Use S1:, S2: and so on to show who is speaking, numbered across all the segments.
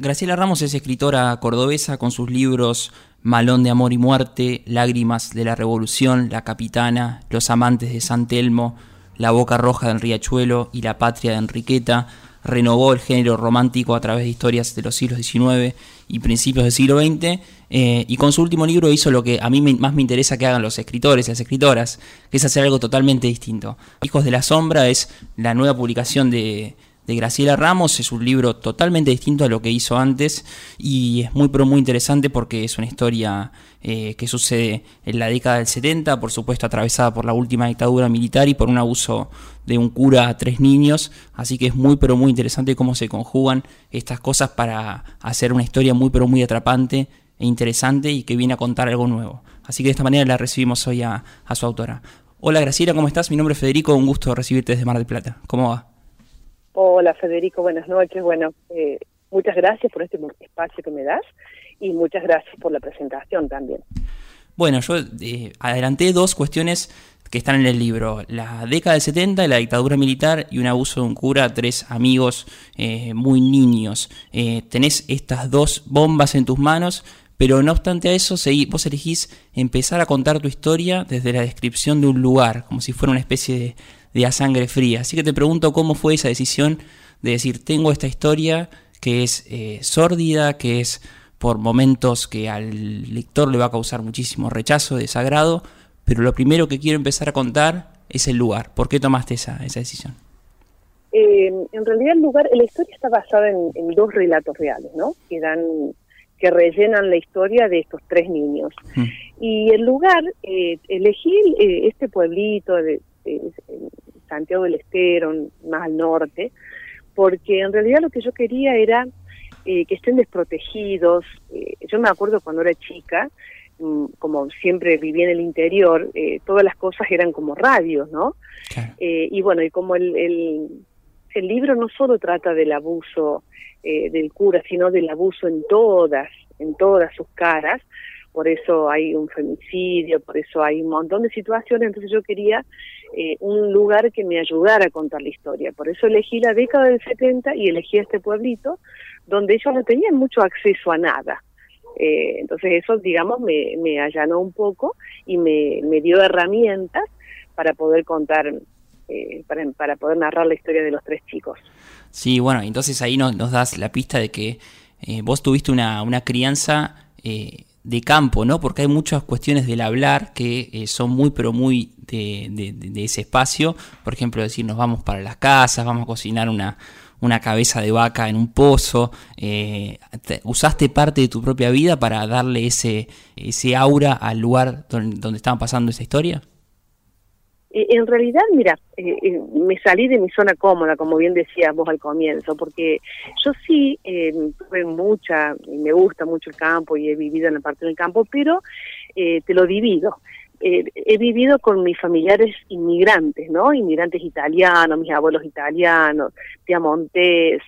S1: Graciela Ramos es escritora cordobesa con sus libros Malón de Amor y Muerte, Lágrimas de la Revolución, La Capitana, Los Amantes de San Telmo, La Boca Roja de Riachuelo y La Patria de Enriqueta. Renovó el género romántico a través de historias de los siglos XIX y principios del siglo XX. Eh, y con su último libro hizo lo que a mí más me interesa que hagan los escritores y las escritoras, que es hacer algo totalmente distinto. Hijos de la Sombra es la nueva publicación de, de Graciela Ramos. Es un libro totalmente distinto a lo que hizo antes y es muy pero muy interesante porque es una historia eh, que sucede en la década del 70, por supuesto atravesada por la última dictadura militar y por un abuso de un cura a tres niños. Así que es muy pero muy interesante cómo se conjugan estas cosas para hacer una historia muy pero muy atrapante e interesante y que viene a contar algo nuevo. Así que de esta manera la recibimos hoy a, a su autora. Hola Graciela, ¿cómo estás? Mi nombre es Federico, un gusto recibirte desde Mar del Plata. ¿Cómo va?
S2: Hola Federico, buenas noches. Bueno, eh, muchas gracias por este espacio que me das y muchas gracias por la presentación también.
S1: Bueno, yo eh, adelanté dos cuestiones que están en el libro. La década del 70, la dictadura militar y un abuso de un cura, tres amigos eh, muy niños. tenés estas dos bombas en tus manos, pero no obstante a eso, vos elegís empezar a contar tu historia desde la descripción de un lugar, como si fuera una especie de, de a sangre fría. Así que te pregunto cómo fue esa decisión de decir, tengo esta historia que es eh, sórdida, que es por momentos que al lector le va a causar muchísimo rechazo, desagrado, pero lo primero que quiero empezar a contar es el lugar. ¿Por qué tomaste esa, esa decisión?
S2: Eh, en realidad el lugar, la historia está basada en, dos relatos reales, ¿no? Que dan, que rellenan la historia de estos tres niños. Mm. Y el lugar, eh, elegí eh, este pueblito de, Santiago del Estero, más al norte, porque en realidad lo que yo quería era eh, que estén desprotegidos. Eh, yo me acuerdo cuando era chica, mm, como siempre viví en el interior, eh, todas las cosas eran como radios, ¿no? y bueno, y como el, el, el, libro no solo trata del abuso del cura, sino del abuso en todas, en todas sus caras, por eso hay un femicidio, por eso hay un montón de situaciones, entonces yo quería eh, un lugar que me ayudara a contar la historia. Por eso elegí la década del 70 y elegí este pueblito donde ellos no tenían mucho acceso a nada. Eh, entonces eso, digamos, me, allanó un poco y me, dio herramientas para poder contar, eh, para, poder narrar la historia de los tres chicos.
S1: Sí, bueno, entonces ahí nos, nos das la pista de que vos tuviste una, una crianza de campo, ¿no? Porque hay muchas cuestiones del hablar que eh, son muy, pero muy de, ese espacio. Por ejemplo, decir, nos vamos para las casas, vamos a cocinar una, una cabeza de vaca en un pozo. Eh, ¿Usaste parte de tu propia vida para darle ese, ese aura al lugar donde, donde estaban pasando esa historia?
S2: Eh, en realidad, mira, eh, eh, me salí de mi zona cómoda, como bien decíamos al comienzo, porque yo sí tuve mucha, y me gusta mucho el campo y he vivido en la parte del campo, pero te lo divido. he vivido con mis familiares inmigrantes, ¿no? Inmigrantes italianos, mis abuelos italianos, tía Montes,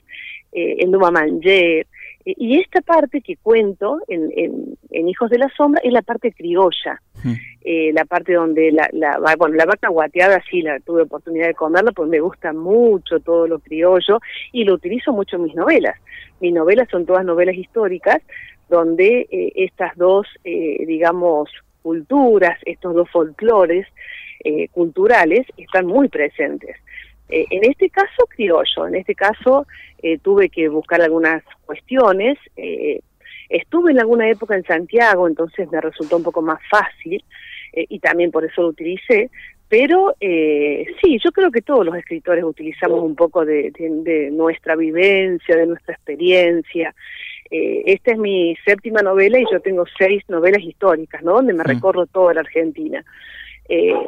S2: en eh, y esta parte que cuento en, en, Hijos de la Sombra es la parte criolla, hmm. eh, la parte donde la, la, bueno, la vaca guateada sí la tuve oportunidad de comerla, porque me gusta mucho todo lo criollo y lo utilizo mucho en mis novelas. Mis novelas son todas novelas históricas donde eh, estas dos, digamos, culturas, estos dos folclores culturales están muy presentes. Eh, en este caso, criollo, en este caso eh, tuve que buscar algunas cuestiones. Eh, estuve en alguna época en Santiago, entonces me resultó un poco más fácil y también por eso lo utilicé. Pero sí, yo creo que todos los escritores utilizamos un poco de, nuestra vivencia, de nuestra experiencia. esta es mi séptima novela y yo tengo seis novelas históricas, ¿no? Donde me mm. recorro toda la Argentina.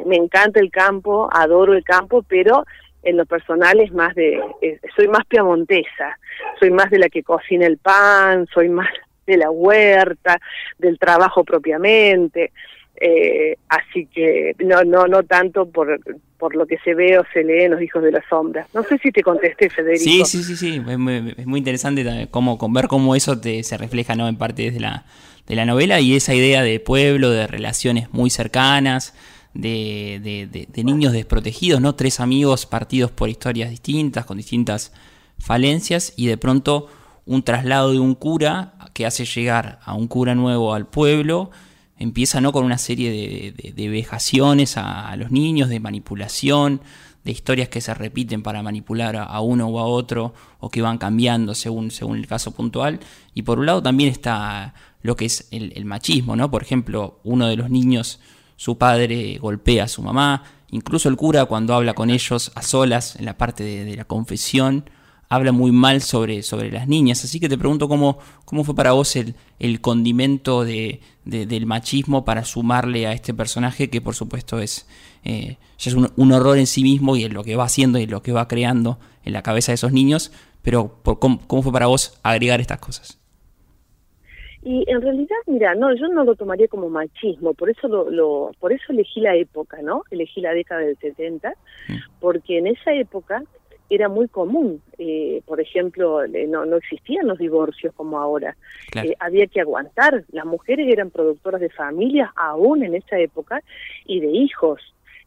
S2: me encanta el campo, adoro el campo, pero en lo personal es más de, eh, soy más piamontesa, soy más de la que cocina el pan, soy más de la huerta, del trabajo propiamente, eh, así que no, no, no tanto por, por lo que se ve o se lee en Los Hijos de la Sombra. No sé si te contesté, Federico.
S1: Sí, sí, sí, sí, es muy, es muy interesante cómo, ver cómo eso te, se refleja ¿no? en parte de la, de la novela y esa idea de pueblo, de relaciones muy cercanas, de, de, niños desprotegidos, ¿no? Tres amigos partidos por historias distintas, con distintas falencias, y de pronto un traslado de un cura que hace llegar a un cura nuevo al pueblo, empieza ¿no? con una serie de, vejaciones a, los niños, de manipulación, de historias que se repiten para manipular a, uno o a otro, o que van cambiando según, según el caso puntual. Y por un lado también está lo que es el, machismo, ¿no? Por ejemplo, uno de los niños, su padre golpea a su mamá, incluso el cura cuando habla con ellos a solas en la parte de la confesión, habla muy mal sobre, sobre las niñas. Así que te pregunto cómo, cómo fue para vos el, el condimento de, del machismo para sumarle a este personaje que por supuesto es, eh, ya es un, horror en sí mismo y en lo que va haciendo y lo que va creando en la cabeza de esos niños. Pero por, ¿cómo, fue para vos agregar estas cosas?
S2: Y en realidad, mira, no, yo no lo tomaría como machismo, por eso lo, lo, por eso elegí la época, ¿no? Elegí la década del 70, mm. porque en esa época era muy común. Eh, por ejemplo, no, no existían los divorcios como ahora. Eh, había que aguantar. Las mujeres eran productoras de familias aún en esa época y de hijos.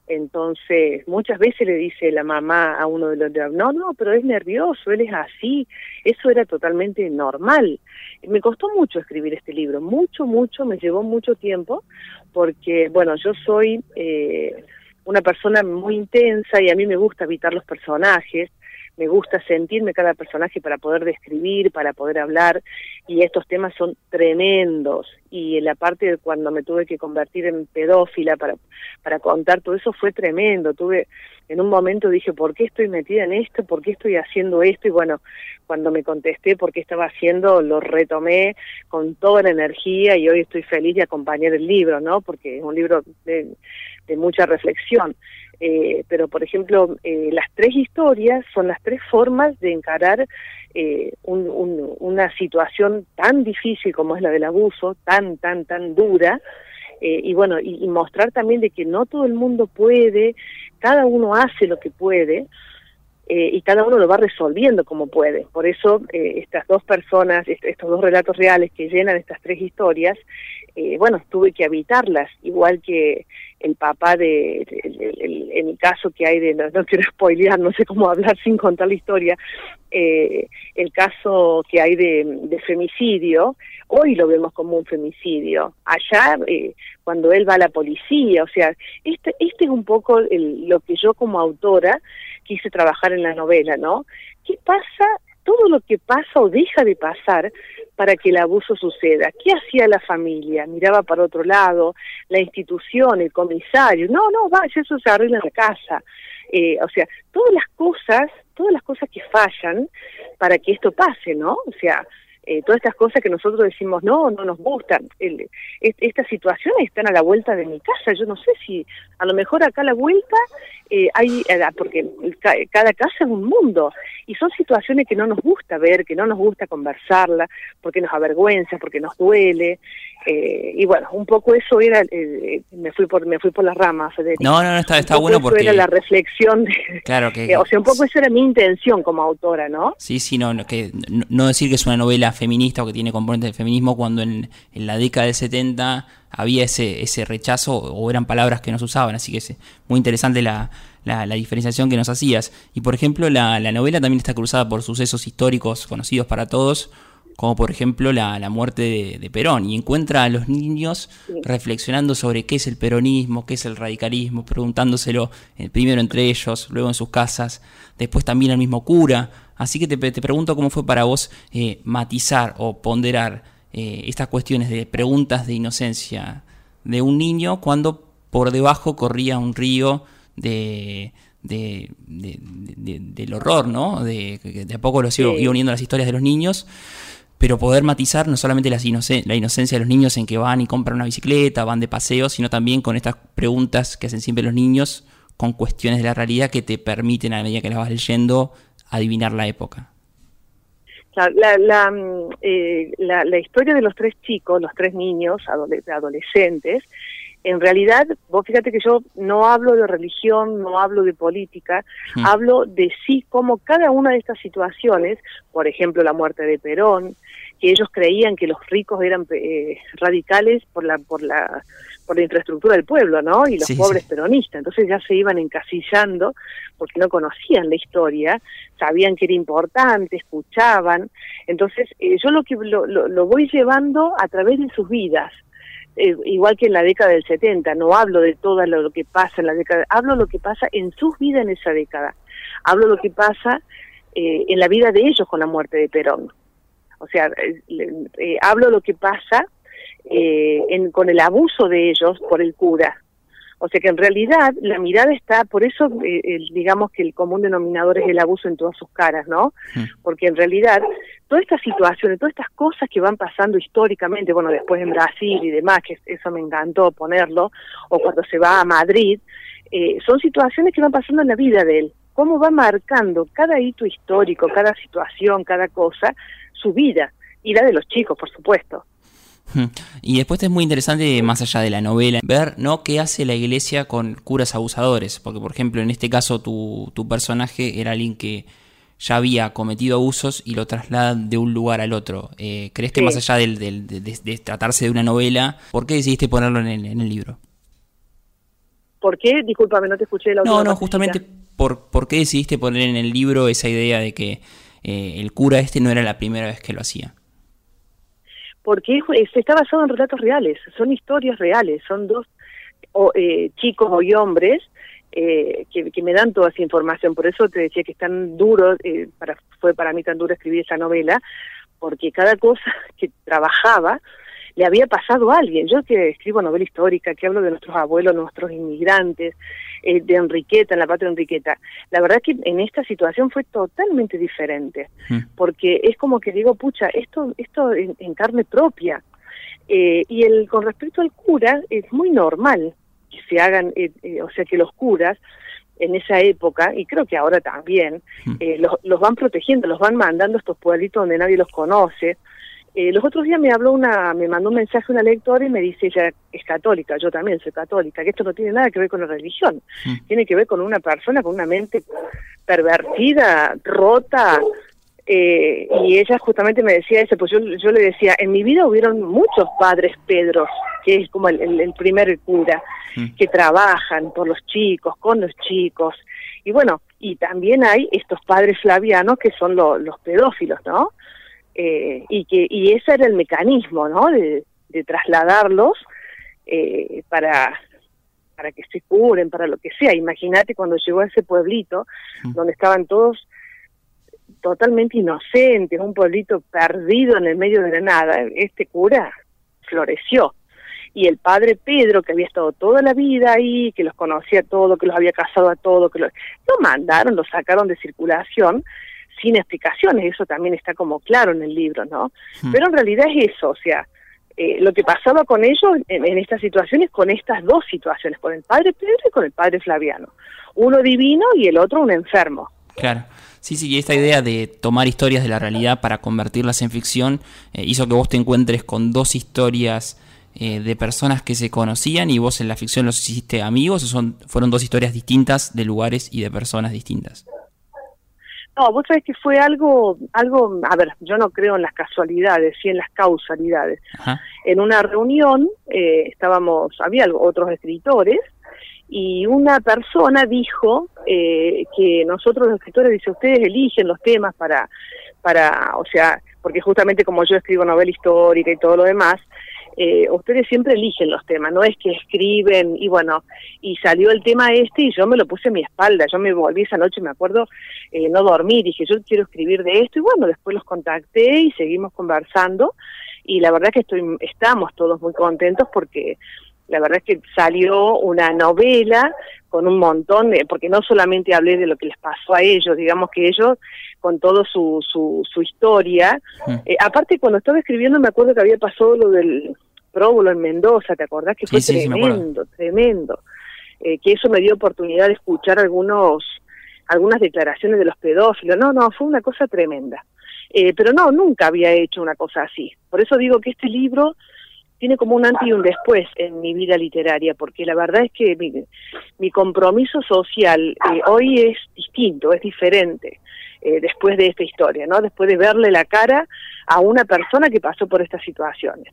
S2: Entonces, muchas veces le dice la mamá a uno de los no, no, pero es nervioso, él es así. Eso era totalmente normal. Me costó mucho escribir este libro, mucho, mucho, me llevó mucho tiempo, porque, bueno, yo soy eh, una persona muy intensa y a mí me gusta evitar los personajes me gusta sentirme cada personaje para poder describir, para poder hablar, y estos temas son tremendos. Y la parte de cuando me tuve que convertir en pedófila para, para contar todo eso fue tremendo. Tuve, en un momento dije, ¿por qué estoy metida en esto? ¿Por qué estoy haciendo esto? Y bueno, cuando me contesté por qué estaba haciendo, lo retomé con toda la energía y hoy estoy feliz de acompañar el libro, ¿no? Porque es un libro de, de mucha reflexión. Eh, pero, por ejemplo, eh, las tres historias son las tres formas de encarar eh, una situación tan difícil como es la del abuso, tan, tan, tan dura, y bueno, y, mostrar también de que no todo el mundo puede, cada uno hace lo que puede, y cada uno lo va resolviendo como puede. Por eso estas dos personas, estos dos relatos reales que llenan estas tres historias, bueno, tuve que habitarlas, igual que el papá de, el caso que hay de, no, quiero spoilear, no sé cómo hablar sin contar la historia, eh, el caso que hay de, femicidio, hoy lo vemos como un femicidio, allá eh, cuando él va a la policía, o sea, este, este es un poco lo que yo como autora quise trabajar en la novela, ¿no? ¿Qué pasa todo lo que pasa o deja de pasar para que el abuso suceda. ¿Qué hacía la familia? Miraba para otro lado, la institución, el comisario. No, no, vaya, eso se arregla en la casa. Eh, o sea, todas las cosas, todas las cosas que fallan para que esto pase, ¿no? O sea, eh, todas estas cosas que nosotros decimos, no, no nos gustan. estas situaciones están a la vuelta de mi casa. Yo no sé si a lo mejor acá a la vuelta eh, hay, eh, porque cada casa es un mundo y son situaciones que no nos gusta ver, que no nos gusta conversarla, porque nos avergüenza, porque nos duele. Y bueno, un poco eso era, me fui por me fui por las ramas, Federico.
S1: No, no, no, está, está bueno porque...
S2: era la reflexión, de,
S1: claro que...
S2: o sea, un poco esa era mi intención como autora, ¿no?
S1: Sí, sí, no, que, no decir que es una novela feminista o que tiene componentes de feminismo cuando en, la década del 70 había ese, ese rechazo o eran palabras que no se usaban, así que es muy interesante la, la, diferenciación que nos hacías. Y por ejemplo, la, la, novela también está cruzada por sucesos históricos conocidos para todos, como por ejemplo la, la muerte de, Perón, y encuentra a los niños reflexionando sobre qué es el peronismo, qué es el radicalismo, preguntándoselo eh, primero entre ellos, luego en sus casas, después también al mismo cura. Así que te, te pregunto cómo fue para vos eh, matizar o ponderar eh, estas cuestiones de preguntas de inocencia de un niño cuando por debajo corría un río de, de, del horror, ¿no? De, de a poco lo sigo uniendo las historias de los niños pero poder matizar no solamente la inocencia de los niños en que van y compran una bicicleta, van de paseo, sino también con estas preguntas que hacen siempre los niños con cuestiones de la realidad que te permiten a medida que las vas leyendo adivinar la época.
S2: La, la, mm, eh, la, la historia de los tres chicos, los tres niños, adolescentes, en realidad, vos fíjate que yo no hablo de religión, no hablo de política, mm. hablo de sí como cada una de estas situaciones, por ejemplo la muerte de Perón, que ellos creían que los ricos eran eh, radicales por la por la por la infraestructura del pueblo, ¿no? Y los pobres peronistas. Entonces ya se iban encasillando porque no conocían la historia, sabían que era importante, escuchaban. Entonces eh, yo lo que lo, lo, voy llevando a través de sus vidas. Eh, igual que en la década del 70, no hablo de todo lo, que pasa en la década, hablo lo que pasa en sus vidas en esa década, hablo lo que pasa eh, en la vida de ellos con la muerte de Perón. O sea, hablo lo que pasa eh, con el abuso de ellos por el cura. O sea que en realidad la mirada está, por eso eh, digamos que el común denominador es el abuso en todas sus caras, ¿no? Mm. Porque en realidad todas estas situaciones, todas estas cosas que van pasando históricamente, bueno, después en Brasil y demás, que eso me encantó ponerlo, o cuando se va a Madrid, eh, son situaciones que van pasando en la vida de él. Cómo va marcando cada hito histórico, cada situación, cada cosa, su vida, y la de los chicos, por supuesto.
S1: Y después es muy interesante, más allá de la novela, ver ¿no? qué hace la iglesia con curas abusadores. Porque, por ejemplo, en este caso tu, tu personaje era alguien que ya había cometido abusos y lo traslada de un lugar al otro. Eh, ¿Crees que más allá del, de, tratarse de una novela, por qué decidiste ponerlo en el, en el libro?
S2: ¿Por qué? Discúlpame, no te escuché la
S1: No, no, justamente por, por qué decidiste poner en el libro esa idea de que eh, el cura este no era la primera vez que lo hacía
S2: porque está basado en relatos reales, son historias reales, son dos eh, chicos y hombres eh, que, me dan toda esa información, por eso te decía que es tan duro, eh, para, fue para mí tan duro escribir esa novela, porque cada cosa que trabajaba le había pasado a alguien. Yo que escribo novela histórica, que hablo de nuestros abuelos, nuestros inmigrantes, eh, de Enriqueta, en la patria de Enriqueta, la verdad que en esta situación fue totalmente diferente, mm. porque es como que digo, pucha, esto, esto en, carne propia. Eh, y el con respecto al cura, es muy normal que se hagan, eh, o sea, que los curas en esa época, y creo que ahora también, mm. los, los van protegiendo, los van mandando a estos pueblitos donde nadie los conoce, eh, los otros días me habló una, me mandó un mensaje una lectora y me dice ella es católica, yo también soy católica, que esto no tiene nada que ver con la religión, mm. tiene que ver con una persona con una mente pervertida, rota, eh, y ella justamente me decía eso, pues yo, yo le decía, en mi vida hubieron muchos padres Pedros, que es como el, primer cura, mm. que trabajan por los chicos, con los chicos, y bueno, y también hay estos padres flavianos que son los pedófilos, ¿no? Eh, y que y ese era el mecanismo no de, trasladarlos eh, para para que se curen para lo que sea. Imagínate cuando llegó a ese pueblito donde estaban todos totalmente inocentes un pueblito perdido en el medio de la nada este cura floreció. Y el padre Pedro, que había estado toda la vida ahí, que los conocía todo, que los había casado a todo, que lo, lo mandaron, lo sacaron de circulación sin explicaciones, eso también está como claro en el libro, ¿no? Hmm. Pero en realidad es eso, o sea, eh, lo que pasaba con ellos en, estas situaciones, con estas dos situaciones, con el padre Pedro y con el padre Flaviano. Uno divino y el otro un enfermo.
S1: Claro. Sí, sí, y esta idea de tomar historias de la realidad para convertirlas en ficción eh, hizo que vos te encuentres con dos historias eh, de personas que se conocían y vos en la ficción los hiciste amigos o son, fueron dos historias distintas de lugares y de personas distintas.
S2: No, vos sabés que fue algo, algo, a ver, yo no creo en las casualidades, sí en las causalidades. En una reunión eh, estábamos, había otros escritores y una persona dijo eh, que nosotros los escritores, dice, ustedes eligen los temas para, para, o sea, porque justamente como yo escribo novela histórica y todo lo demás, eh, ustedes siempre eligen los temas, no es que escriben y bueno, y salió el tema este y yo me lo puse en mi espalda, yo me volví esa noche, me acuerdo, eh, no dormí, dije yo quiero escribir de esto y bueno, después los contacté y seguimos conversando y la verdad que estoy, estamos todos muy contentos porque la verdad es que salió una novela con un montón de, porque no solamente hablé de lo que les pasó a ellos, digamos que ellos con todo su, su, su historia, eh, aparte cuando estaba escribiendo me acuerdo que había pasado lo del próbulo en Mendoza, ¿te acordás? Que fue tremendo, tremendo. Eh, que eso me dio oportunidad de escuchar algunos algunas declaraciones de los pedófilos. No, no, fue una cosa tremenda. Eh, pero no, nunca había hecho una cosa así. Por eso digo que este libro tiene como un antes y un después en mi vida literaria, porque la verdad es que mi, mi compromiso social eh, hoy es distinto, es diferente. eh, después de esta historia, ¿no? Después de verle la cara a una persona que pasó por estas situaciones.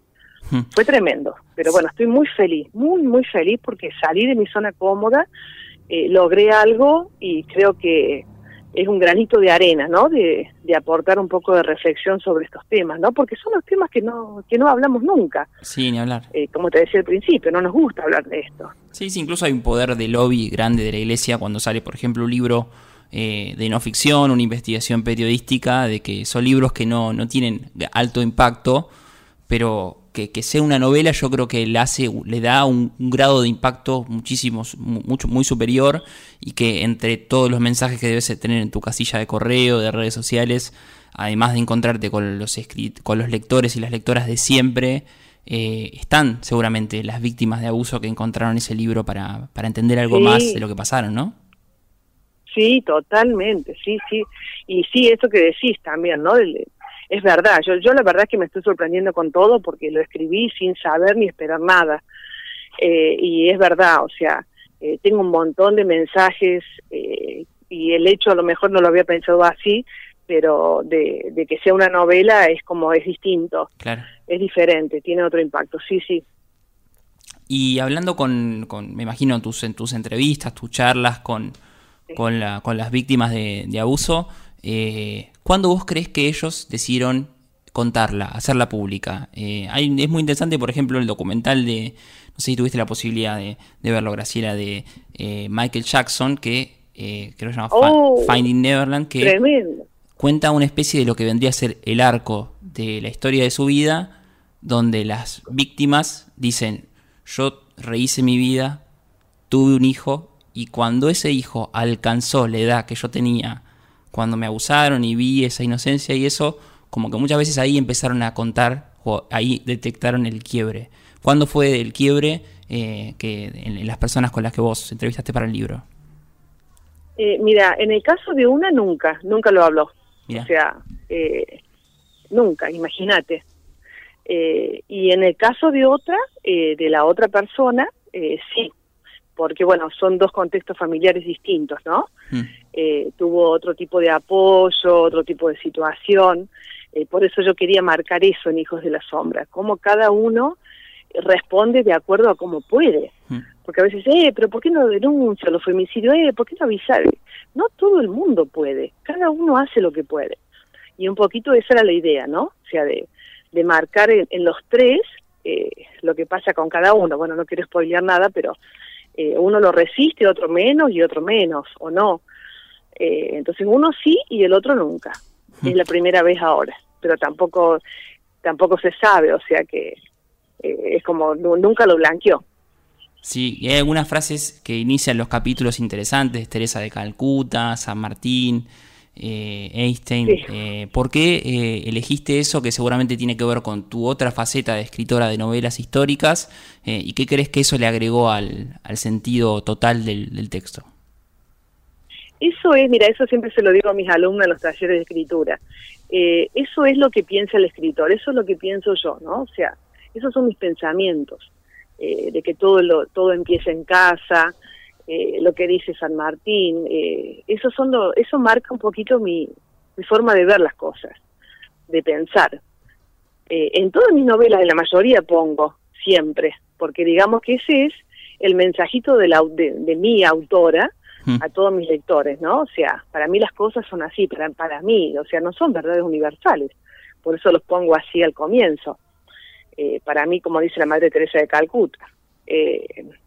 S2: Fue tremendo, pero bueno, estoy muy feliz, muy, muy feliz porque salí de mi zona cómoda, eh, logré algo y creo que es un granito de arena, ¿no? De, aportar un poco de reflexión sobre estos temas, ¿no? Porque son los temas que no que no hablamos nunca.
S1: Sí, ni hablar.
S2: Eh, como te decía al principio, no nos gusta hablar de esto.
S1: Sí, sí, incluso hay un poder de lobby grande de la iglesia cuando sale, por ejemplo, un libro eh, de no ficción, una investigación periodística, de que son libros que no, no tienen alto impacto, pero que, sea una novela yo creo que le hace le da un, grado de impacto muchísimo mucho muy superior y que entre todos los mensajes que debes tener en tu casilla de correo de redes sociales además de encontrarte con los con los lectores y las lectoras de siempre eh, están seguramente las víctimas de abuso que encontraron ese libro para, para entender algo más de lo que pasaron, ¿no?
S2: Sí, totalmente, sí, sí. Y sí, eso que decís también, ¿no? Es verdad, yo, yo la verdad es que me estoy sorprendiendo con todo porque lo escribí sin saber ni esperar nada. Eh, y es verdad, o sea, eh, tengo un montón de mensajes eh, y el hecho a lo mejor no lo había pensado así, pero de, que sea una novela es como es distinto, claro. es diferente, tiene otro impacto, sí, sí.
S1: Y hablando con, con me imagino, tus, en tus entrevistas, tus charlas con, con, la, con las víctimas de, de abuso, eh, ¿Cuándo vos crees que ellos decidieron contarla, hacerla pública? Eh, hay, es muy interesante, por ejemplo, el documental de, no sé si tuviste la posibilidad de, verlo, Graciela, de eh, Michael Jackson, que eh, creo que se llama oh, Finding Neverland, que cuenta una especie de lo que vendría a ser el arco de la historia de su vida, donde las víctimas dicen, yo rehice mi vida, tuve un hijo, y cuando ese hijo alcanzó la edad que yo tenía cuando me abusaron y vi esa inocencia y eso, como que muchas veces ahí empezaron a contar, o ahí detectaron el quiebre. ¿Cuándo fue el quiebre eh, que en, las personas con las que vos entrevistaste para el libro?
S2: Eh, mira, en el caso de una nunca, nunca lo habló. O sea, eh, nunca, imagínate. y en el caso de otra, de la otra persona, sí, porque bueno, son dos contextos familiares distintos, ¿no? Mm. Eh, tuvo otro tipo de apoyo, otro tipo de situación, eh, por eso yo quería marcar eso en Hijos de la Sombra, cómo cada uno responde de acuerdo a cómo puede, mm. porque a veces, eh, pero ¿por qué no denuncia los femicidios? Eh, ¿por qué no avisar? No todo el mundo puede, cada uno hace lo que puede. Y un poquito esa era la idea, ¿no? O sea, de, de marcar en, en los tres eh, lo que pasa con cada uno. Bueno, no quiero spoilear nada, pero eh, uno lo resiste, otro menos y otro menos, o no. Eh, entonces uno sí y el otro nunca. Es la primera vez ahora, pero tampoco tampoco se sabe, o sea que eh, es como nunca lo blanqueó.
S1: Sí, y hay algunas frases que inician los capítulos interesantes, Teresa de Calcuta, San Martín, eh, Einstein. Eh, ¿Por qué eh, elegiste eso que seguramente tiene que ver con tu otra faceta de escritora de novelas históricas? ¿Y qué crees que eso le agregó al, sentido total del, texto?
S2: Eso es, mira, eso siempre se lo digo a mis alumnos en los talleres de escritura. eso es lo que piensa el escritor, eso es lo que pienso yo, ¿no? O sea, esos son mis pensamientos, de que todo, lo, todo empieza en casa, eh, lo que dice San Martín, eh, eso, son eso marca un poquito mi, mi forma de ver las cosas, de pensar. Eh, en todas mis novelas, en la mayoría pongo, siempre, porque digamos que ese es el mensajito de, la, de, mi autora a todos mis lectores, ¿no? O sea, para mí las cosas son así, para, para mí, o sea, no son verdades universales, por eso los pongo así al comienzo. para mí, como dice la Madre Teresa de Calcuta,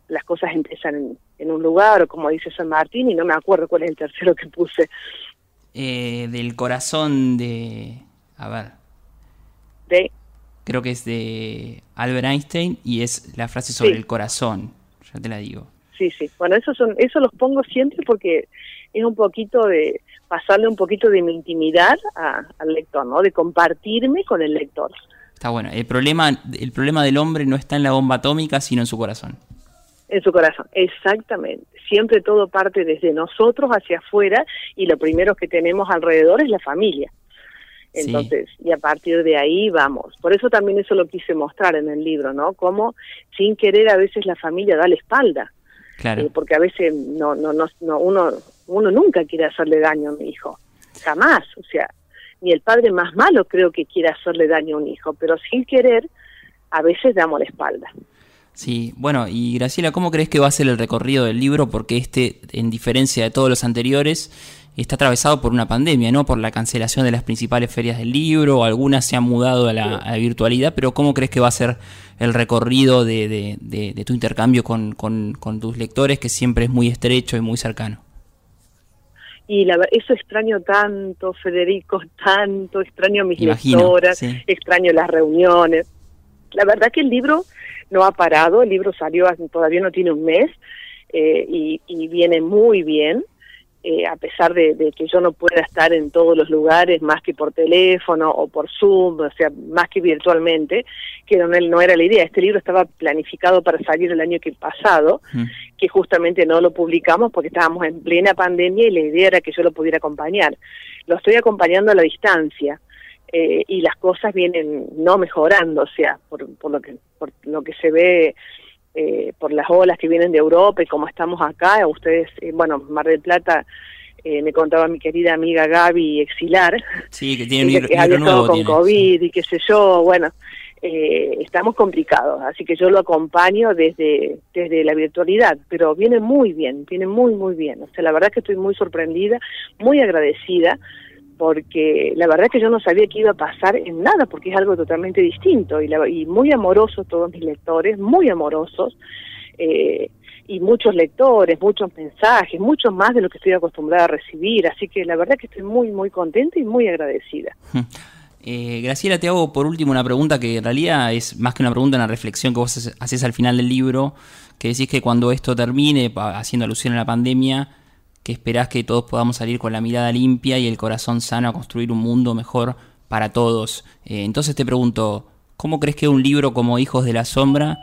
S2: las cosas empiezan en, un lugar, o como dice San Martín, y no me acuerdo cuál es el tercero que puse.
S1: Eh, del corazón de... A ver.
S2: De...
S1: Creo que es de Albert Einstein y es la frase sobre el corazón, ya te la digo.
S2: Sí, sí. Bueno, eso, son, eso los pongo siempre porque es un poquito de pasarle un poquito de mi intimidad al lector, ¿no? De compartirme con el lector.
S1: Está bueno. El problema, el problema del hombre no está en la bomba atómica, sino en su corazón.
S2: En su corazón, exactamente. Siempre todo parte desde nosotros hacia afuera y lo primero que tenemos alrededor es la familia. Entonces, y a partir de ahí vamos. Por eso también eso lo quise mostrar en el libro, ¿no? Como sin querer a veces la familia da la espalda. Claro. Eh, porque a veces no, no, no, uno, uno nunca quiere hacerle daño a mi hijo. jamás, o sea, ni el padre más malo creo que quiera hacerle daño a un hijo, pero sin querer a veces damos la espalda.
S1: Sí, bueno, y Graciela, ¿cómo crees que va a ser el recorrido del libro? Porque este, en diferencia de todos los anteriores, está atravesado por una pandemia, ¿no? Por la cancelación de las principales ferias del libro, algunas se han mudado a la, virtualidad, pero ¿cómo crees que va a ser el recorrido de, de, tu intercambio con, con, tus lectores, que siempre es muy estrecho y muy cercano?
S2: Y la, eso extraño tanto, Federico, tanto, extraño mis lectoras, extraño las reuniones. La verdad que el libro no ha parado, el libro salió, todavía no tiene un mes, eh, y, y viene muy bien. Eh, a pesar de, que yo no pueda estar en todos los lugares más que por teléfono o por Zoom, o sea, más que virtualmente, que no, no era la idea. Este libro estaba planificado para salir el año que pasado, mm. que justamente no lo publicamos porque estábamos en plena pandemia y la idea era que yo lo pudiera acompañar. Lo estoy acompañando a la distancia. Eh, y las cosas vienen no mejorando, o sea, por, por lo que por lo que se ve eh, por las olas que vienen de Europa y como estamos acá, ustedes, eh, bueno, Mar del Plata, eh, me contaba mi querida amiga Gaby Exilar,
S1: sí, que tiene un
S2: que había estado con COVID y qué sé yo, bueno, estamos complicados, así que yo lo acompaño desde, desde la virtualidad, pero viene muy bien, viene muy, muy bien, o sea, la verdad que estoy muy sorprendida, muy agradecida, porque la verdad que yo no sabía que iba a pasar en nada, porque es algo totalmente distinto y, y muy amorosos todos mis lectores, muy amorosos, eh, y muchos lectores, muchos mensajes, mucho más de lo que estoy acostumbrada a recibir, así que la verdad que estoy muy, muy contenta y muy agradecida.
S1: Eh, Graciela, te hago por último una pregunta que en realidad es más que una pregunta, una reflexión que vos haces al final del libro, que decís que cuando esto termine, haciendo alusión a la pandemia, que esperás que todos podamos salir con la mirada limpia y el corazón sano a construir un mundo mejor para todos. Eh, entonces te pregunto, ¿cómo crees que un libro como Hijos de la Sombra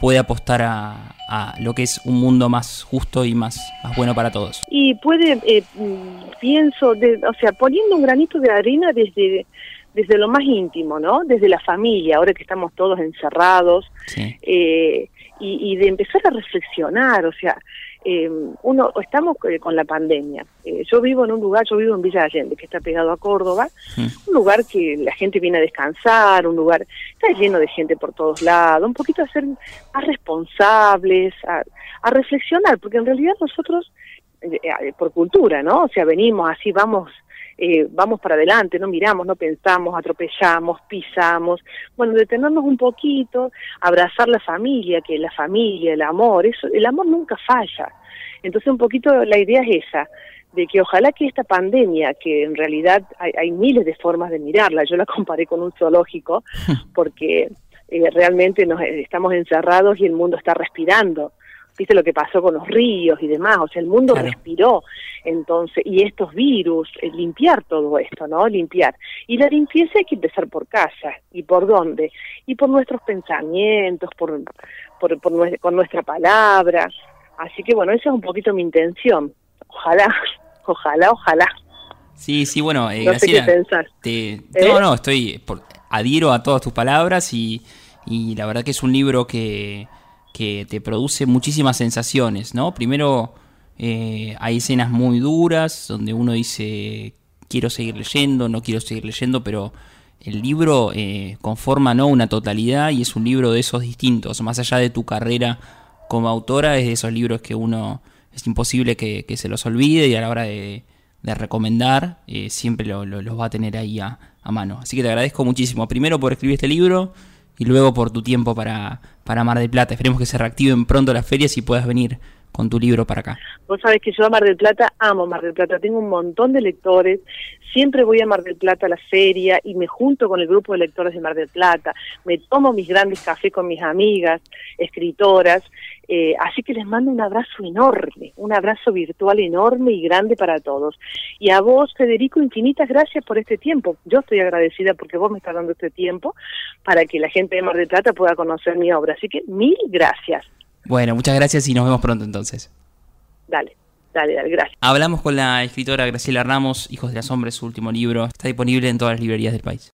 S1: puede apostar a, lo que es un mundo más justo y más, más bueno para todos?
S2: Y puede, eh, mm, pienso, o sea, poniendo un granito de arena desde, desde lo más íntimo, ¿no? Desde la familia, ahora que estamos todos encerrados, eh, y, y de empezar a reflexionar, o sea, eh, uno estamos eh, con la pandemia. Eh, yo vivo en un lugar, yo vivo en Villa Allende, que está pegado a Córdoba, un lugar que la gente viene a descansar, un lugar está lleno de gente por todos lados, un poquito a ser más responsables, a, a reflexionar, porque en realidad nosotros, por cultura, ¿no? O sea, venimos así, vamos eh, vamos para adelante, no miramos, no pensamos, atropellamos, pisamos. Bueno, detenernos un poquito, abrazar la familia, que la familia, el amor, eso, el amor nunca falla. Entonces un poquito la idea es esa, de que ojalá que esta pandemia, que en realidad hay, miles de formas de mirarla, yo la comparé con un zoológico, porque eh, realmente nos estamos encerrados y el mundo está respirando viste lo que pasó con los ríos y demás, o sea, el mundo respiró, entonces, y estos virus, eh, limpiar todo esto, ¿no? Limpiar. Y la limpieza hay que empezar por casa, ¿y por dónde? Y por nuestros pensamientos, por, por, con nuestra palabra. Así que bueno, esa es un poquito mi intención. Ojalá, ojalá, ojalá.
S1: Sí, sí, bueno, eh, no sé pensar. Te, ¿Eh? No, no, estoy, por, adhiero a todas tus palabras y, y la verdad que es un libro que que te produce muchísimas sensaciones, ¿no? Primero eh, hay escenas muy duras donde uno dice quiero seguir leyendo, no quiero seguir leyendo, pero el libro eh, conforma ¿no? una totalidad y es un libro de esos distintos, más allá de tu carrera como autora, es de esos libros que uno es imposible que, se los olvide y a la hora de, recomendar eh, siempre los va a tener ahí a, a mano. Así que te agradezco muchísimo, primero por escribir este libro, y luego por tu tiempo para, para Mar del Plata. Esperemos que se reactiven pronto las ferias y puedas venir con tu libro para acá.
S2: Vos sabés que yo a Mar del Plata amo Mar del Plata, tengo un montón de lectores, siempre voy a Mar del Plata a la feria y me junto con el grupo de lectores de Mar del Plata, me tomo mis grandes cafés con mis amigas, escritoras, eh, así que les mando un abrazo enorme, un abrazo virtual enorme y grande para todos. Y a vos, Federico, infinitas gracias por este tiempo. Yo estoy agradecida porque vos me estás dando este tiempo para que la gente de Mar del Plata pueda conocer mi obra. Así que mil gracias.
S1: Bueno, muchas gracias y nos vemos pronto entonces.
S2: Dale. Dale, dale, gracias.
S1: Hablamos con la escritora Graciela Ramos, Hijos de las Hombres, su último libro. Está disponible en todas las librerías del país.